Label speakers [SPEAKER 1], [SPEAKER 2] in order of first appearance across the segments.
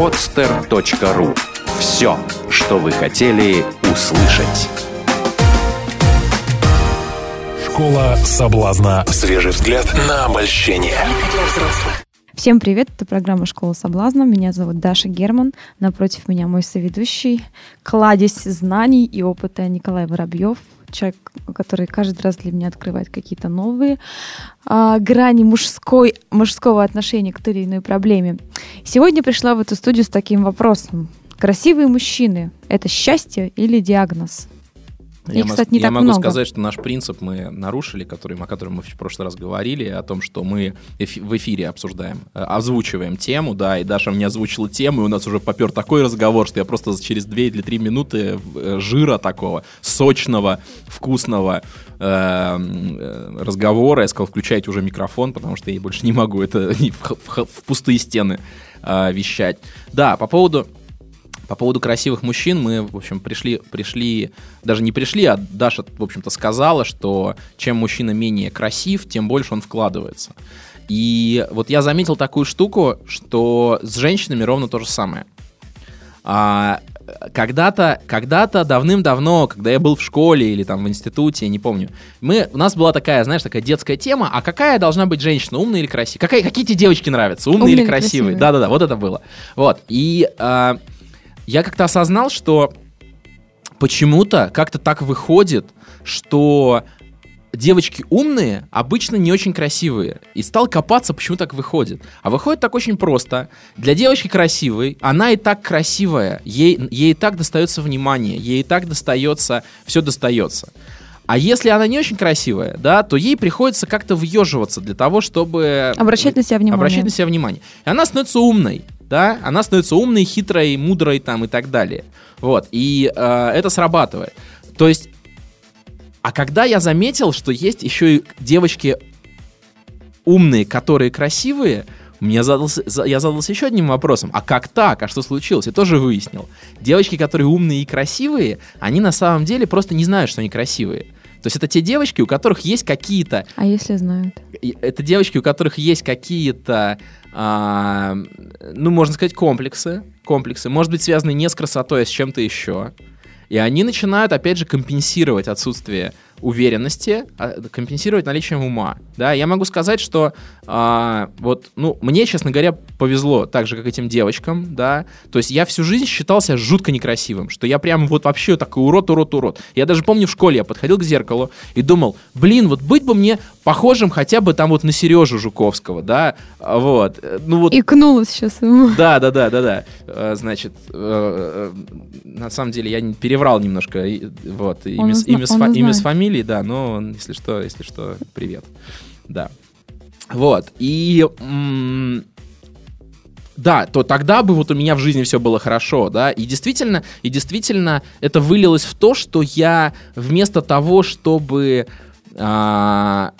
[SPEAKER 1] podster.ru Все, что вы хотели услышать.
[SPEAKER 2] Школа соблазна. Свежий взгляд на обольщение.
[SPEAKER 3] Всем привет, это программа «Школа соблазна». Меня зовут Даша Герман. Напротив меня мой соведущий, кладезь знаний и опыта Николай Воробьев, человек, который каждый раз для меня открывает какие-то новые а, грани мужской, мужского отношения к той или иной проблеме. Сегодня пришла в эту студию с таким вопросом. Красивые мужчины – это счастье или диагноз?
[SPEAKER 4] Я, кстати, не я так могу много. сказать, что наш принцип мы нарушили, который, о котором мы в прошлый раз говорили, о том, что мы эфи- в эфире обсуждаем, э, озвучиваем тему, да, и Даша мне озвучила тему, и у нас уже попер такой разговор, что я просто через 2 или 3 минуты э, жира такого, сочного, вкусного э, э, разговора, я сказал, включайте уже микрофон, потому что я больше не могу это в, в, в пустые стены э, вещать. Да, по поводу по поводу красивых мужчин мы, в общем, пришли, пришли, даже не пришли, а Даша, в общем-то, сказала, что чем мужчина менее красив, тем больше он вкладывается. И вот я заметил такую штуку, что с женщинами ровно то же самое. А, когда-то, когда-то давным-давно, когда я был в школе или там в институте, я не помню, мы, у нас была такая, знаешь, такая детская тема, а какая должна быть женщина, умная или красивая? Какая, какие тебе девочки нравятся, умные, умные или красивые? Да-да-да, вот это было. Вот, и а, я как-то осознал, что почему-то как-то так выходит, что девочки умные обычно не очень красивые. И стал копаться, почему так выходит. А выходит так очень просто. Для девочки красивой, она и так красивая, ей, ей и так достается внимание, ей и так достается, все достается. А если она не очень красивая, да, то ей приходится как-то въеживаться для того, чтобы...
[SPEAKER 3] Обращать на себя внимание.
[SPEAKER 4] Обращать на себя внимание. И она становится умной да, она становится умной, хитрой, мудрой там и так далее. Вот, и э, это срабатывает. То есть, а когда я заметил, что есть еще и девочки умные, которые красивые, мне задался, я задался еще одним вопросом. А как так? А что случилось? Я тоже выяснил. Девочки, которые умные и красивые, они на самом деле просто не знают, что они красивые. То есть это те девочки, у которых есть какие-то...
[SPEAKER 3] А если знают?
[SPEAKER 4] Это девочки, у которых есть какие-то а, ну, можно сказать, комплексы. Комплексы. Может быть, связаны не с красотой, а с чем-то еще. И они начинают, опять же, компенсировать отсутствие уверенности, а, компенсировать наличием ума. Да, я могу сказать, что а, вот, ну, мне, честно говоря, повезло, так же, как этим девочкам, да, то есть я всю жизнь считался жутко некрасивым, что я прям вот вообще такой урод, урод, урод. Я даже помню в школе, я подходил к зеркалу и думал, блин, вот быть бы мне похожим хотя бы там вот на Сережу Жуковского, да, вот. Ну вот.
[SPEAKER 3] Икнуло сейчас ему.
[SPEAKER 4] Да, да, да, да, да. Э, значит, э, э, на самом деле я переврал немножко, вот, имя, имя, имя с фамилией фамилии, да, но если что, если что, привет. Да. Вот. И да, то тогда бы вот у меня в жизни все было хорошо, да, и действительно, и действительно это вылилось в то, что я вместо того, чтобы а,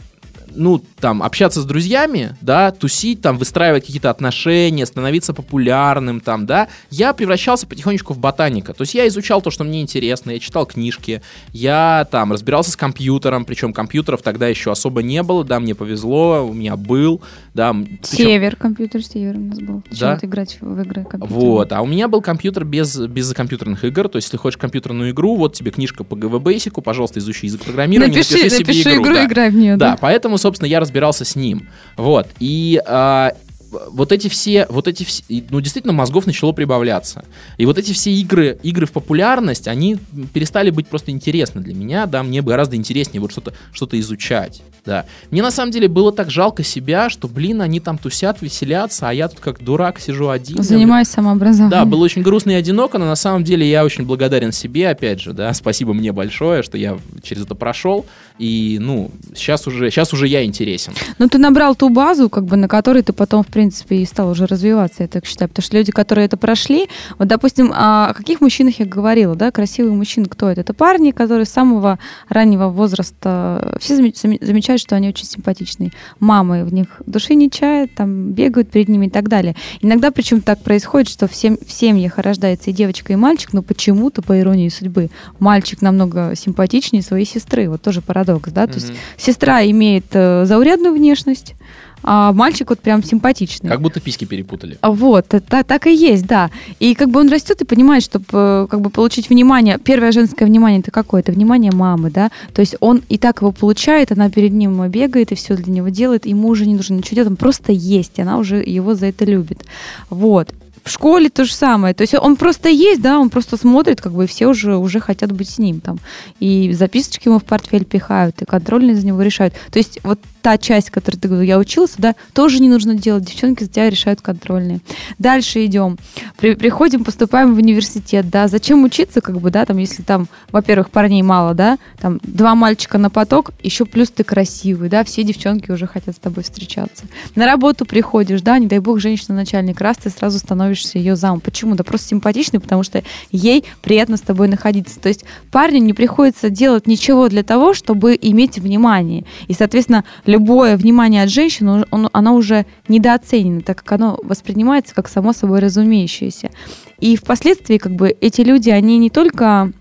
[SPEAKER 4] ну, там, общаться с друзьями, да, тусить, там, выстраивать какие-то отношения, становиться популярным, там, да, я превращался потихонечку в ботаника. То есть я изучал то, что мне интересно, я читал книжки, я, там, разбирался с компьютером, причем компьютеров тогда еще особо не было, да, мне повезло, у меня был, да.
[SPEAKER 3] Север, причем... компьютер север у нас был. Да? играть в игры.
[SPEAKER 4] Вот, а у меня был компьютер без, без компьютерных игр, то есть если хочешь компьютерную игру, вот тебе книжка по GV Basic, пожалуйста, изучи язык программирования,
[SPEAKER 3] напиши, напиши себе напиши игру, игру да. играй в нее.
[SPEAKER 4] Да, да, поэтому, собственно, я разбирался с ним. Вот. И а, вот эти все, вот эти все, ну, действительно, мозгов начало прибавляться. И вот эти все игры, игры в популярность, они перестали быть просто интересны для меня, да, мне гораздо интереснее вот что-то что изучать, да. Мне на самом деле было так жалко себя, что, блин, они там тусят, веселятся, а я тут как дурак сижу один.
[SPEAKER 3] Занимаюсь самообразованием.
[SPEAKER 4] Да, было очень грустно и одиноко, но на самом деле я очень благодарен себе, опять же, да, спасибо мне большое, что я через это прошел, и, ну, сейчас уже, сейчас уже я интересен.
[SPEAKER 3] Ну, ты набрал ту базу, как бы, на которой ты потом, в принципе, и стал уже развиваться, я так считаю. Потому что люди, которые это прошли, вот, допустим, о каких мужчинах я говорила, да, красивый мужчина, кто это? Это парни, которые с самого раннего возраста, все замечают, что они очень симпатичные. Мамы в них души не чают, там, бегают перед ними и так далее. Иногда, причем, так происходит, что в, сем в семьях рождается и девочка, и мальчик, но почему-то, по иронии судьбы, мальчик намного симпатичнее своей сестры. Вот тоже парадокс, да? Mm-hmm. То есть сестра имеет э, заурядную внешность, а мальчик вот прям симпатичный.
[SPEAKER 4] Как будто письки перепутали.
[SPEAKER 3] Вот, так, так и есть, да. И как бы он растет и понимает, чтобы э, как бы получить внимание, первое женское внимание это какое? Это внимание мамы, да. То есть он и так его получает, она перед ним бегает и все для него делает, ему уже не нужно ничего делать, он просто есть, она уже его за это любит. Вот. В школе то же самое. То есть он просто есть, да, он просто смотрит, как бы все уже, уже хотят быть с ним там. И записочки ему в портфель пихают, и контрольные за него решают. То есть вот та часть, которой ты говорил, я учился, да, тоже не нужно делать. Девчонки за тебя решают контрольные. Дальше идем. При, приходим, поступаем в университет, да. Зачем учиться, как бы, да, там, если там, во-первых, парней мало, да, там, два мальчика на поток, еще плюс ты красивый, да, все девчонки уже хотят с тобой встречаться. На работу приходишь, да, не дай бог, женщина-начальник, раз ты сразу становишься ее замом. Почему? Да просто симпатичный, потому что ей приятно с тобой находиться. То есть парню не приходится делать ничего для того, чтобы иметь внимание. И, соответственно, любое внимание от женщины, он, оно уже недооценено, так как оно воспринимается как само собой разумеющееся. И впоследствии как бы эти люди, они не только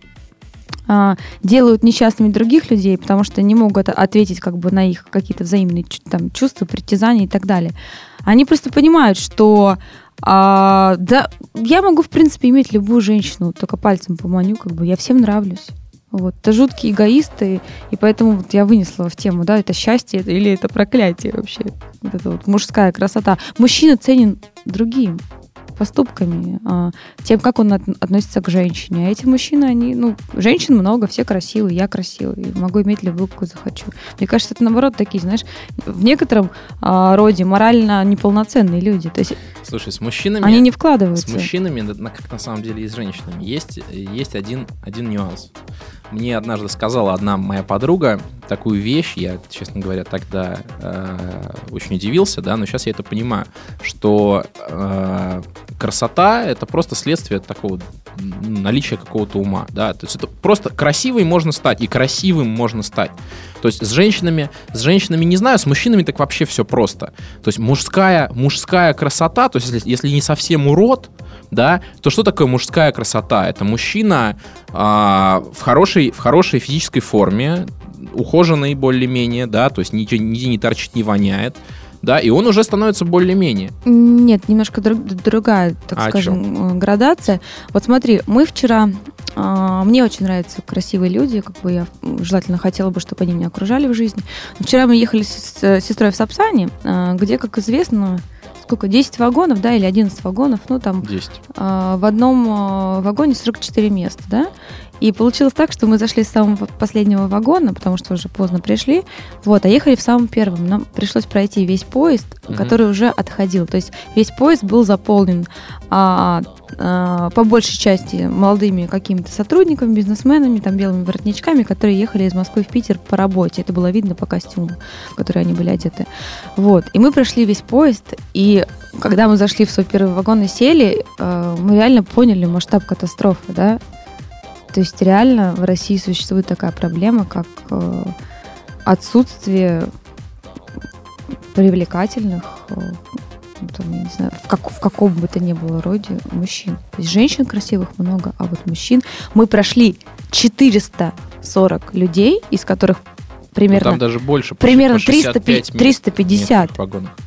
[SPEAKER 3] а, делают несчастными других людей, потому что не могут ответить как бы на их какие-то взаимные там, чувства, притязания и так далее. Они просто понимают, что а, да, я могу, в принципе, иметь любую женщину, только пальцем поманю, как бы я всем нравлюсь. Вот. Это жуткие эгоисты, и поэтому вот я вынесла в тему, да, это счастье или это проклятие вообще. Вот это вот мужская красота. Мужчина ценен другим поступками, а, тем, как он относится к женщине. А эти мужчины, они, ну, женщин много, все красивые, я красивый, могу иметь любую, какую захочу. Мне кажется, это наоборот такие, знаешь, в некотором а, роде морально неполноценные люди. То есть
[SPEAKER 4] Слушай, с мужчинами...
[SPEAKER 3] Они не вкладываются.
[SPEAKER 4] С мужчинами, как на самом деле и с женщинами, есть, есть один, один нюанс. Мне однажды сказала одна моя подруга такую вещь, я, честно говоря, тогда э, очень удивился, да, но сейчас я это понимаю, что э, красота это просто следствие такого наличия какого-то ума, да, то есть это просто красивый можно стать, и красивым можно стать. То есть с женщинами, с женщинами не знаю, с мужчинами так вообще все просто. То есть мужская, мужская красота, то есть если, если не совсем урод, да, то что такое мужская красота? Это мужчина а, в, хорошей, в хорошей физической форме, ухоженный более-менее, да, то есть нигде, нигде не торчит, не воняет, да, и он уже становится более-менее.
[SPEAKER 3] Нет, немножко друг, другая, так а скажем, э, градация. Вот смотри, мы вчера, э, мне очень нравятся красивые люди, как бы я желательно хотела бы, чтобы они меня окружали в жизни. вчера мы ехали с, с сестрой в Сапсане, э, где, как известно, сколько, 10 вагонов, да, или 11 вагонов, ну там
[SPEAKER 4] 10.
[SPEAKER 3] Э, в одном э, вагоне 44 места, да, и получилось так, что мы зашли с самого последнего вагона, потому что уже поздно пришли, вот, а ехали в самом первом. Нам пришлось пройти весь поезд, угу. который уже отходил. То есть весь поезд был заполнен а, а, по большей части молодыми какими-то сотрудниками, бизнесменами, там белыми воротничками, которые ехали из Москвы в Питер по работе. Это было видно по костюму, в который они были одеты. Вот. И мы прошли весь поезд, и когда мы зашли в свой первый вагон и сели, э, мы реально поняли масштаб катастрофы, да, то есть реально в России существует такая проблема, как э, отсутствие привлекательных, э, там, не знаю, в, как, в каком бы то ни было роде мужчин. То есть женщин красивых много, а вот мужчин... Мы прошли 440 людей, из которых примерно... Ну,
[SPEAKER 4] там даже больше.
[SPEAKER 3] Примерно 350, 350,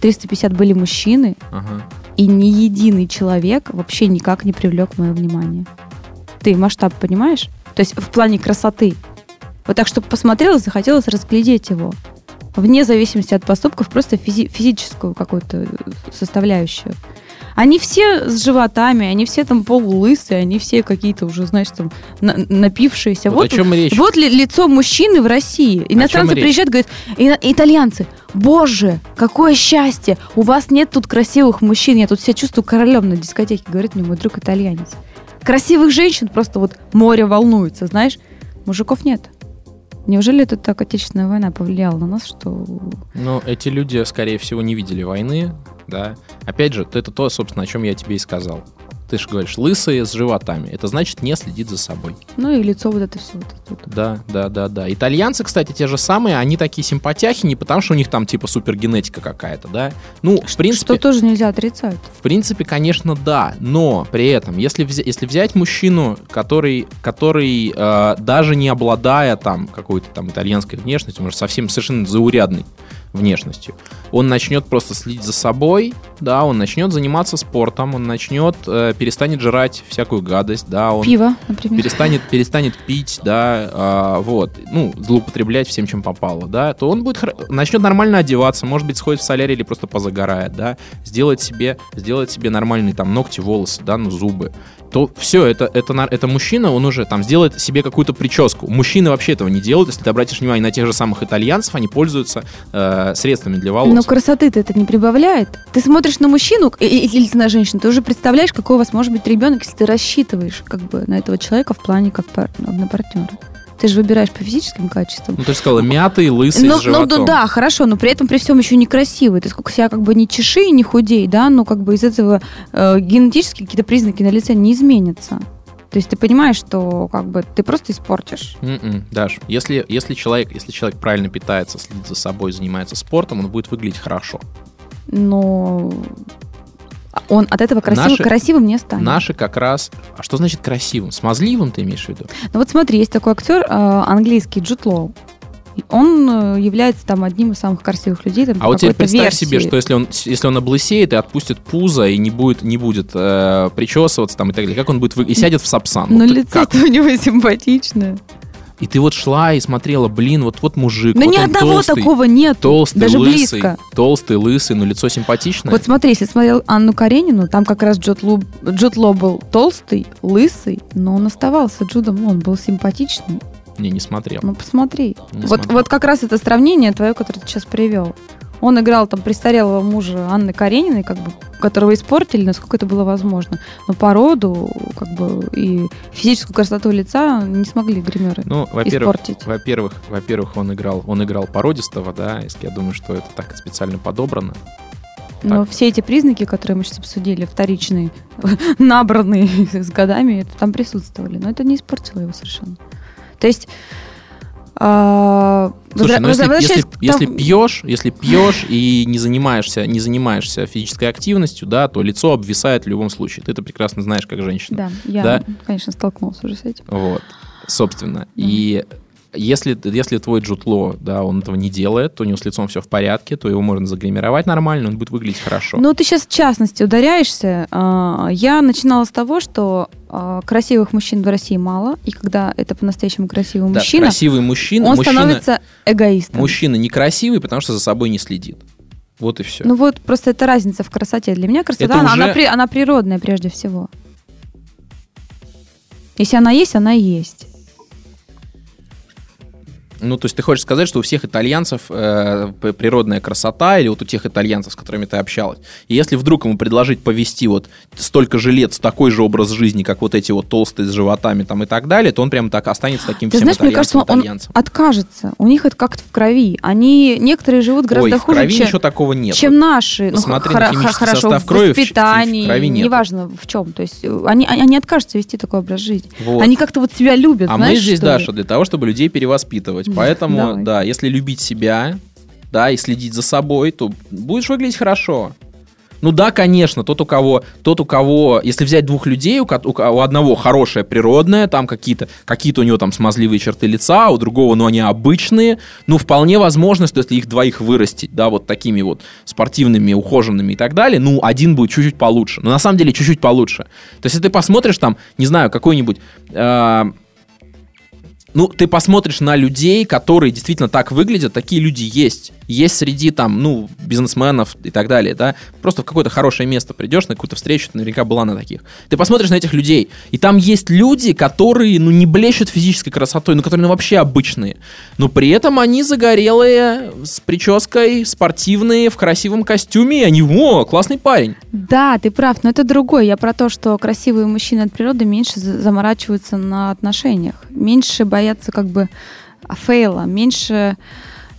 [SPEAKER 3] 350 были мужчины, ага. и ни единый человек вообще никак не привлек мое внимание ты масштаб понимаешь? То есть в плане красоты. Вот так, чтобы посмотрела, захотелось разглядеть его. Вне зависимости от поступков, просто физи- физическую какую-то составляющую. Они все с животами, они все там полулысые, они все какие-то уже, знаешь, там на- напившиеся.
[SPEAKER 4] Вот, вот, о чем речь?
[SPEAKER 3] вот ли, лицо мужчины в России. Иностранцы приезжают, говорят, итальянцы, боже, какое счастье, у вас нет тут красивых мужчин, я тут себя чувствую королем на дискотеке, говорит мне мой друг итальянец красивых женщин просто вот море волнуется, знаешь. Мужиков нет. Неужели это так Отечественная война повлияла на нас, что...
[SPEAKER 4] Ну, эти люди, скорее всего, не видели войны, да. Опять же, это то, собственно, о чем я тебе и сказал ты же говоришь, лысые с животами. Это значит не следит за собой.
[SPEAKER 3] Ну и лицо вот это все. Вот
[SPEAKER 4] это. Да, да, да, да. Итальянцы, кстати, те же самые, они такие симпатяхи не потому, что у них там типа супергенетика какая-то, да. Ну, в принципе...
[SPEAKER 3] Что тоже нельзя отрицать.
[SPEAKER 4] В принципе, конечно, да. Но при этом, если, взять, если взять мужчину, который, который э, даже не обладая там какой-то там итальянской внешностью, может, совсем совершенно заурядный, внешностью. Он начнет просто следить за собой, да, он начнет заниматься спортом, он начнет, э, перестанет жрать всякую гадость, да, он...
[SPEAKER 3] Пиво, например.
[SPEAKER 4] Перестанет, перестанет пить, да, э, вот, ну, злоупотреблять всем, чем попало, да, то он будет, начнет нормально одеваться, может быть, сходит в солярий или просто позагорает, да, сделает себе, сделает себе нормальные там ногти, волосы, да, ну, зубы то все, это, это, это мужчина, он уже там сделает себе какую-то прическу. Мужчины вообще этого не делают. Если ты обратишь внимание на тех же самых итальянцев, они пользуются э, средствами для волос.
[SPEAKER 3] Но красоты-то это не прибавляет. Ты смотришь на мужчину или на женщину, ты уже представляешь, какой у вас может быть ребенок, если ты рассчитываешь как бы на этого человека в плане как пар, на партнера. Ты же выбираешь по физическим качествам.
[SPEAKER 4] Ну, ты же сказала, мятый, лысый, ну, с животом.
[SPEAKER 3] Ну, да, хорошо, но при этом при всем еще некрасивый. Ты сколько себя как бы не чеши, не худей, да, но как бы из этого э, генетически какие-то признаки на лице не изменятся. То есть ты понимаешь, что как бы ты просто испортишь.
[SPEAKER 4] Mm-mm, Даш, если, если, человек, если человек правильно питается, следит за собой, занимается спортом, он будет выглядеть хорошо.
[SPEAKER 3] Но он от этого красив... наши, красивым не станет.
[SPEAKER 4] Наши как раз... А что значит красивым? Смазливым ты имеешь в виду?
[SPEAKER 3] Ну вот смотри, есть такой актер э, английский Джуд Лоу. Он э, является там одним из самых красивых людей. Там,
[SPEAKER 4] а вот теперь представь
[SPEAKER 3] версии.
[SPEAKER 4] себе, что если он, если он облысеет и отпустит пузо и не будет, не будет э, причесываться там и так далее, как он будет вы... и сядет в сапсан?
[SPEAKER 3] Ну, вот лицо-то у него симпатичное.
[SPEAKER 4] И ты вот шла и смотрела, блин, вот вот мужик.
[SPEAKER 3] Но
[SPEAKER 4] вот
[SPEAKER 3] ни одного
[SPEAKER 4] толстый,
[SPEAKER 3] такого нет.
[SPEAKER 4] Толстый, даже лысый, близко. Толстый, лысый, но лицо симпатичное.
[SPEAKER 3] Вот смотри, если смотрел Анну Каренину, там как раз Джуд Ло, Джуд Ло был толстый, лысый, но он оставался Джудом, он был симпатичный.
[SPEAKER 4] Не, не смотрел.
[SPEAKER 3] Ну, посмотри. Не вот, смотрел. вот как раз это сравнение твое, которое ты сейчас привел. Он играл там престарелого мужа Анны Карениной, как бы, которого испортили, насколько это было возможно. Но породу, как бы, и физическую красоту лица не смогли гримеры ну, во-первых, испортить.
[SPEAKER 4] Во-первых, во-первых, он играл, он играл породистого, да, я думаю, что это так специально подобрано.
[SPEAKER 3] Но так. все эти признаки, которые мы сейчас обсудили, вторичные, набранные с годами, это там присутствовали. Но это не испортило его совершенно. То есть
[SPEAKER 4] а, Слушай, ну если, если, если пьешь, если пьешь и не занимаешься, не занимаешься физической активностью, да, то лицо обвисает в любом случае. Ты это прекрасно знаешь, как женщина.
[SPEAKER 3] Да, я, да? конечно, столкнулся уже с этим.
[SPEAKER 4] Вот, собственно. Да. И если, если твой джутло, да, он этого не делает, то у него с лицом все в порядке, то его можно загримировать нормально, он будет выглядеть хорошо.
[SPEAKER 3] Ну, ты сейчас в частности ударяешься. А, я начинала с того, что а, красивых мужчин в России мало, и когда это по-настоящему красивый
[SPEAKER 4] да,
[SPEAKER 3] мужчина,
[SPEAKER 4] красивый мужчина,
[SPEAKER 3] он
[SPEAKER 4] мужчина,
[SPEAKER 3] становится эгоистом.
[SPEAKER 4] Мужчина некрасивый, потому что за собой не следит. Вот и все.
[SPEAKER 3] Ну вот просто это разница в красоте. Для меня красота, она, уже... она, она природная прежде всего. Если она есть, она есть.
[SPEAKER 4] Ну, то есть ты хочешь сказать, что у всех итальянцев э, природная красота, или вот у тех итальянцев, с которыми ты общалась, и если вдруг ему предложить повести вот столько же лет с такой же образ жизни, как вот эти вот толстые с животами там и так далее, то он прям так останется таким ты всем знаешь, итальянцем, мне кажется,
[SPEAKER 3] он откажется. У них это как-то в крови. Они, некоторые живут гораздо
[SPEAKER 4] Ой,
[SPEAKER 3] хуже,
[SPEAKER 4] в крови чем, ничего такого нет.
[SPEAKER 3] чем наши.
[SPEAKER 4] Ну, Посмотри ну, на химический хорошо, состав крови,
[SPEAKER 3] в воспитании, в крови нет. неважно в чем. То есть они, они откажутся вести такой образ жизни. Вот. Они как-то вот себя любят,
[SPEAKER 4] А
[SPEAKER 3] знаешь,
[SPEAKER 4] мы здесь, Даша, для того, чтобы людей перевоспитывать. Поэтому, да, да, если любить себя, да, и следить за собой, то будешь выглядеть хорошо. Ну да, конечно, тот у кого, тот у кого, если взять двух людей, у, у, у одного хорошее природное, там какие-то, какие-то у него там смазливые черты лица, а у другого, ну они обычные, ну вполне возможно, что если их двоих вырастить, да, вот такими вот спортивными, ухоженными и так далее, ну один будет чуть-чуть получше, но на самом деле чуть-чуть получше. То есть если ты посмотришь там, не знаю, какой-нибудь э, ну, ты посмотришь на людей, которые действительно так выглядят, такие люди есть. Есть среди там, ну, бизнесменов и так далее, да. Просто в какое-то хорошее место придешь, на какую-то встречу, ты наверняка была на таких. Ты посмотришь на этих людей, и там есть люди, которые, ну, не блещут физической красотой, ну, которые ну, вообще обычные. Но при этом они загорелые, с прической, спортивные, в красивом костюме, и они, о, классный парень.
[SPEAKER 3] Да, ты прав, но это другое. Я про то, что красивые мужчины от природы меньше заморачиваются на отношениях, меньше боятся как бы фейла, меньше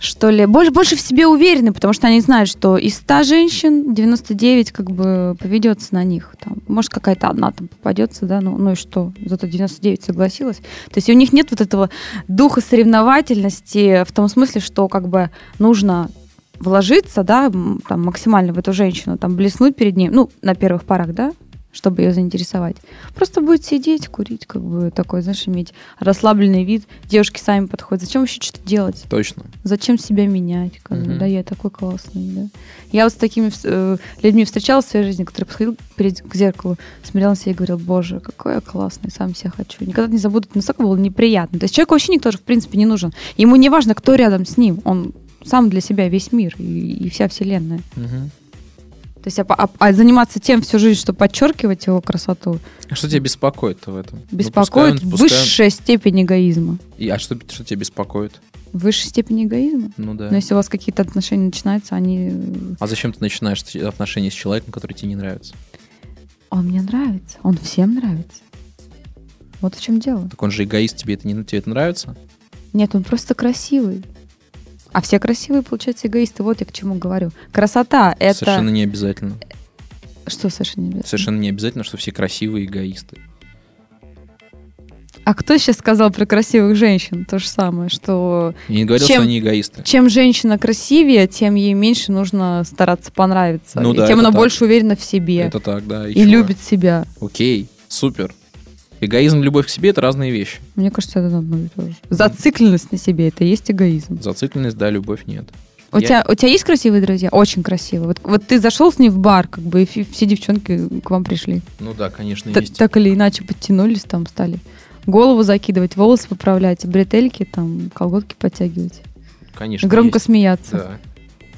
[SPEAKER 3] что ли, больше, больше в себе уверены, потому что они знают, что из 100 женщин 99 как бы поведется на них. Там, может, какая-то одна там попадется, да, ну, ну и что, зато 99 согласилась. То есть у них нет вот этого духа соревновательности в том смысле, что как бы нужно вложиться, да, там, максимально в эту женщину, там, блеснуть перед ней, ну, на первых порах, да, чтобы ее заинтересовать. Просто будет сидеть, курить, как бы такой, знаешь, иметь расслабленный вид. Девушки сами подходят. Зачем вообще что-то делать?
[SPEAKER 4] Точно.
[SPEAKER 3] Зачем себя менять? Как бы, Да, я такой классный, да. Я вот с такими э, людьми встречалась в своей жизни, которые подходил перед, к зеркалу, смотрел на себя и говорил, боже, какой я классный, сам себя хочу. Никогда не забуду, это настолько было неприятно. То есть человеку вообще никто же, в принципе, не нужен. Ему не важно, кто рядом с ним. Он сам для себя весь мир и, и вся вселенная.
[SPEAKER 4] Угу.
[SPEAKER 3] То есть, а, а, а заниматься тем всю жизнь, чтобы подчеркивать его красоту.
[SPEAKER 4] А что тебя беспокоит в этом?
[SPEAKER 3] Беспокоит ну, пускай он, высшая степень эгоизма.
[SPEAKER 4] И, а что, что тебя беспокоит?
[SPEAKER 3] Высшая степень эгоизма?
[SPEAKER 4] Ну да.
[SPEAKER 3] Но если у вас какие-то отношения начинаются, они...
[SPEAKER 4] А зачем ты начинаешь отношения с человеком, который тебе не нравится?
[SPEAKER 3] Он мне нравится. Он всем нравится. Вот в чем дело.
[SPEAKER 4] Так он же эгоист, тебе это не тебе это нравится?
[SPEAKER 3] Нет, он просто красивый. А все красивые, получается, эгоисты. Вот я к чему говорю. Красота — это...
[SPEAKER 4] Совершенно не обязательно.
[SPEAKER 3] Что совершенно не обязательно?
[SPEAKER 4] Совершенно не обязательно, что все красивые эгоисты.
[SPEAKER 3] А кто сейчас сказал про красивых женщин? То же самое, что...
[SPEAKER 4] Я не говорил, чем, что они эгоисты.
[SPEAKER 3] Чем женщина красивее, тем ей меньше нужно стараться понравиться.
[SPEAKER 4] Ну,
[SPEAKER 3] и
[SPEAKER 4] да,
[SPEAKER 3] тем она
[SPEAKER 4] так.
[SPEAKER 3] больше уверена в себе.
[SPEAKER 4] Это так, да.
[SPEAKER 3] И, и любит себя.
[SPEAKER 4] Окей, супер. Эгоизм и любовь к себе — это разные вещи.
[SPEAKER 3] Мне кажется, это одно и то же. Зацикленность на себе — это есть эгоизм.
[SPEAKER 4] Зацикленность, да, любовь нет.
[SPEAKER 3] У, я... тебя, у тебя есть красивые друзья? Очень красивые. Вот, вот ты зашел с ней в бар, как бы, и все девчонки к вам пришли.
[SPEAKER 4] Ну да, конечно,
[SPEAKER 3] Т-
[SPEAKER 4] есть.
[SPEAKER 3] Так или иначе подтянулись там, стали голову закидывать, волосы поправлять, бретельки, там, колготки подтягивать.
[SPEAKER 4] Конечно.
[SPEAKER 3] Громко
[SPEAKER 4] есть.
[SPEAKER 3] смеяться.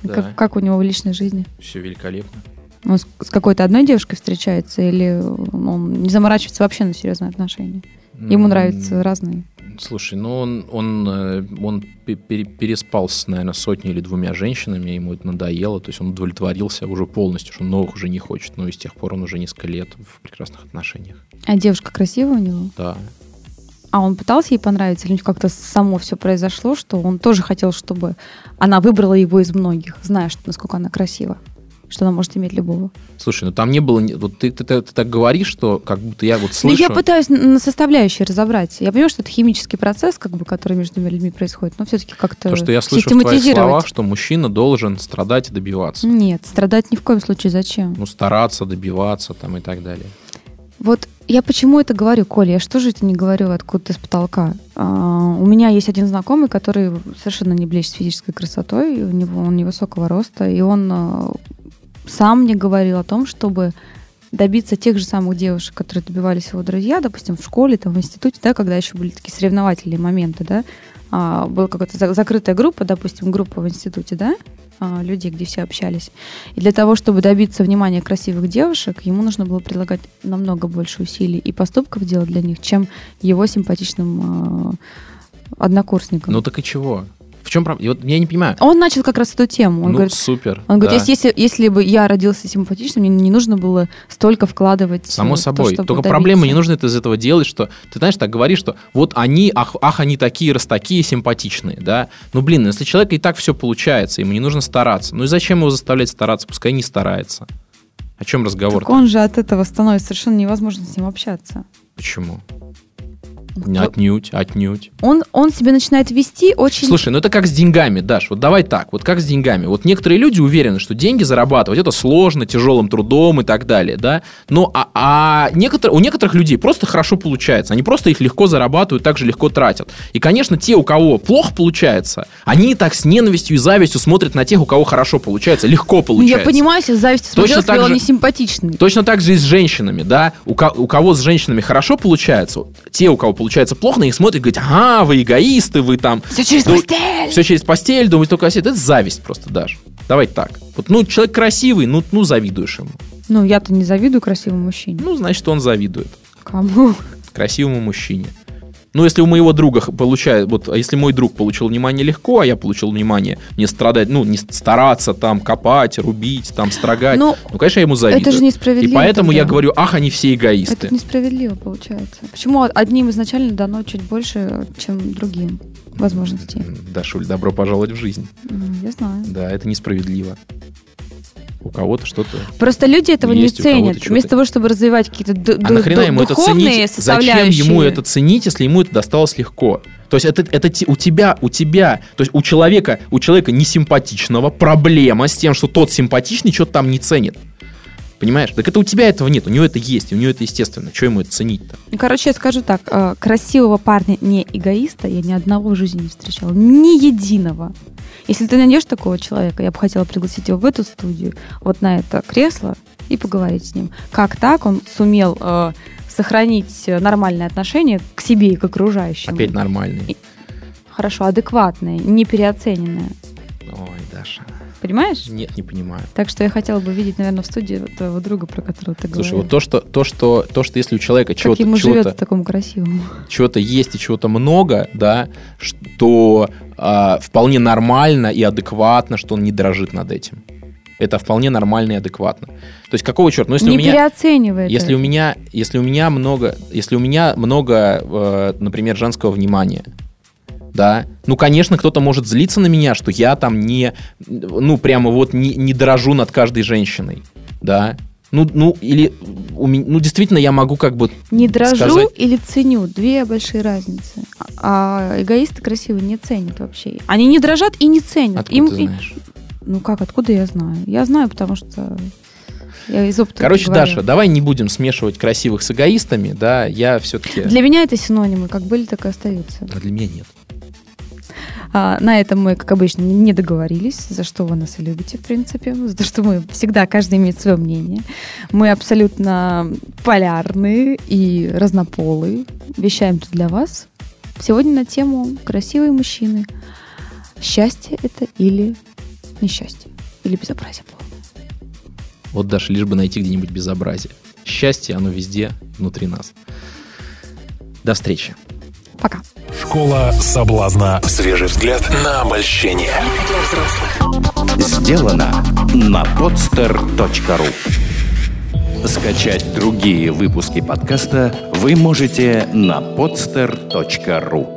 [SPEAKER 4] Да.
[SPEAKER 3] Как,
[SPEAKER 4] да.
[SPEAKER 3] как у него в личной жизни?
[SPEAKER 4] Все великолепно.
[SPEAKER 3] Он с, какой-то одной девушкой встречается или он не заморачивается вообще на серьезные отношения? Ему нравятся разные.
[SPEAKER 4] Слушай, ну он, он, э, он переспал с, наверное, сотней или двумя женщинами, ему это надоело, то есть он удовлетворился уже полностью, что новых уже не хочет, но и с тех пор он уже несколько лет в прекрасных отношениях.
[SPEAKER 3] А девушка красивая у него?
[SPEAKER 4] Да.
[SPEAKER 3] А он пытался ей понравиться или как-то само все произошло, что он тоже хотел, чтобы она выбрала его из многих, зная, что, насколько она красива? Что она может иметь любого.
[SPEAKER 4] Слушай, ну там не было... Вот ты, ты, ты, ты так говоришь, что как будто я вот слышу...
[SPEAKER 3] Ну, я пытаюсь на составляющие разобрать. Я понимаю, что это химический процесс, как бы, который между двумя людьми происходит, но все-таки как-то
[SPEAKER 4] То, что я слышу в твоих словах, что мужчина должен страдать и добиваться.
[SPEAKER 3] Нет, страдать ни в коем случае зачем?
[SPEAKER 4] Ну, стараться, добиваться там и так далее.
[SPEAKER 3] Вот я почему это говорю, Коля? Я что же это не говорю откуда-то с потолка? А, у меня есть один знакомый, который совершенно не блещет физической красотой, у него он невысокого роста, и он а, сам мне говорил о том, чтобы добиться тех же самых девушек, которые добивались его друзья, допустим, в школе, там, в институте, да, когда еще были такие соревновательные моменты, да, а, была какая-то закрытая группа, допустим, группа в институте, да, а, людей, где все общались. И для того, чтобы добиться внимания красивых девушек, ему нужно было прилагать намного больше усилий и поступков делать для них, чем его симпатичным а, однокурсникам.
[SPEAKER 4] Ну так и чего? В чем проблема? Вот я не понимаю.
[SPEAKER 3] Он начал как раз эту тему. Он
[SPEAKER 4] ну,
[SPEAKER 3] говорит,
[SPEAKER 4] супер.
[SPEAKER 3] Он говорит, да. если, если бы я родился симпатичным, мне не нужно было столько вкладывать.
[SPEAKER 4] Само собой. То, Только добиться. проблема, не нужно это из этого делать, что ты знаешь, так говоришь, что вот они, ах, ах, они такие, раз такие симпатичные, да. Ну, блин, если человек и так все получается, ему не нужно стараться. Ну и зачем его заставлять стараться? Пускай не старается. О чем разговор?
[SPEAKER 3] Так он же от этого становится совершенно невозможно с ним общаться.
[SPEAKER 4] Почему? Отнюдь, отнюдь.
[SPEAKER 3] Он, он себя начинает вести очень...
[SPEAKER 4] Слушай, ну это как с деньгами, Даш. Вот давай так, вот как с деньгами. Вот некоторые люди уверены, что деньги зарабатывать это сложно, тяжелым трудом и так далее, да. Но а, а некоторые, у некоторых людей просто хорошо получается. Они просто их легко зарабатывают, так же легко тратят. И, конечно, те, у кого плохо получается, они так с ненавистью и завистью смотрят на тех, у кого хорошо получается, легко получается.
[SPEAKER 3] Ну, я понимаю, если зависть смотрела, точно так же, несимпатичный.
[SPEAKER 4] Точно так же и с женщинами, да. У, у кого с женщинами хорошо получается, те, у кого получается получается плохо, на них смотрят и говорят, ага, вы эгоисты, вы там...
[SPEAKER 3] Все через ду- постель!
[SPEAKER 4] Все через постель, думают только о себе. Это зависть просто даже. Давайте так. Вот, ну, человек красивый, ну, ну, завидуешь ему.
[SPEAKER 3] Ну, я-то не завидую красивому мужчине.
[SPEAKER 4] Ну, значит, он завидует.
[SPEAKER 3] Кому?
[SPEAKER 4] Красивому мужчине. Ну, если у моего друга получает, вот, а если мой друг получил внимание легко, а я получил внимание не страдать, ну, не стараться там копать, рубить, там строгать, ну, ну конечно, я ему завидую.
[SPEAKER 3] Это же несправедливо.
[SPEAKER 4] И поэтому
[SPEAKER 3] тогда.
[SPEAKER 4] я говорю, ах, они все эгоисты.
[SPEAKER 3] Это несправедливо получается. Почему одним изначально дано чуть больше, чем другим возможностей?
[SPEAKER 4] Да, Шуль, добро пожаловать в жизнь.
[SPEAKER 3] Я знаю.
[SPEAKER 4] Да, это несправедливо у кого-то что-то.
[SPEAKER 3] Просто люди этого не ценят. Вместо того, чтобы развивать какие-то
[SPEAKER 4] а нахрена ему это ценить? Зачем ему это ценить, если ему это досталось легко? То есть это, это у тебя, у тебя, то есть у человека, у человека несимпатичного проблема с тем, что тот симпатичный что-то там не ценит. Понимаешь? Так это у тебя этого нет, у него это есть, у него это естественно. Что ему это ценить-то?
[SPEAKER 3] Ну, короче, я скажу так. Э, красивого парня не эгоиста я ни одного в жизни не встречала. Ни единого. Если ты найдешь такого человека, я бы хотела пригласить его в эту студию, вот на это кресло, и поговорить с ним. Как так он сумел э, сохранить нормальные отношения к себе и к окружающим?
[SPEAKER 4] Опять нормальные.
[SPEAKER 3] Хорошо, адекватные, не переоцененные.
[SPEAKER 4] Ой, Даша.
[SPEAKER 3] Понимаешь?
[SPEAKER 4] Нет, не понимаю.
[SPEAKER 3] Так что я хотела бы видеть, наверное, в студии твоего друга, про которого ты
[SPEAKER 4] Слушай, говорил. вот то, что, то, что, то, что если у человека чего-то...
[SPEAKER 3] ему
[SPEAKER 4] чего
[SPEAKER 3] живет такому красивому.
[SPEAKER 4] Чего-то есть и чего-то много, да, что э, вполне нормально и адекватно, что он не дрожит над этим. Это вполне нормально и адекватно. То есть какого черта? Ну, если
[SPEAKER 3] не
[SPEAKER 4] у меня,
[SPEAKER 3] переоценивай
[SPEAKER 4] если это. у меня, если у меня много, если у меня много, э, например, женского внимания, да. Ну, конечно, кто-то может злиться на меня, что я там не, ну, прямо вот не, не дорожу над каждой женщиной, да. Ну, ну, или, ну, действительно, я могу как бы
[SPEAKER 3] Не дрожу
[SPEAKER 4] сказать...
[SPEAKER 3] или ценю. Две большие разницы. А эгоисты красивые не ценят вообще. Они не дрожат и не ценят.
[SPEAKER 4] Откуда Им, ты знаешь?
[SPEAKER 3] Ну, как, откуда я знаю? Я знаю, потому что я из опыта
[SPEAKER 4] Короче, Даша, давай не будем смешивать красивых с эгоистами, да, я все-таки...
[SPEAKER 3] Для меня это синонимы, как были, так и остаются.
[SPEAKER 4] А для меня нет.
[SPEAKER 3] А, на этом мы, как обычно, не договорились, за что вы нас и любите, в принципе, за то, что мы всегда, каждый имеет свое мнение. Мы абсолютно полярные и разнополые. Вещаем тут для вас. Сегодня на тему «Красивые мужчины». Счастье это или несчастье? Или безобразие полное?
[SPEAKER 4] Вот, Даша, лишь бы найти где-нибудь безобразие. Счастье, оно везде, внутри нас. До встречи.
[SPEAKER 3] Пока.
[SPEAKER 2] Школа соблазна. Свежий взгляд на обольщение.
[SPEAKER 1] Сделано на podster.ru Скачать другие выпуски подкаста вы можете на podster.ru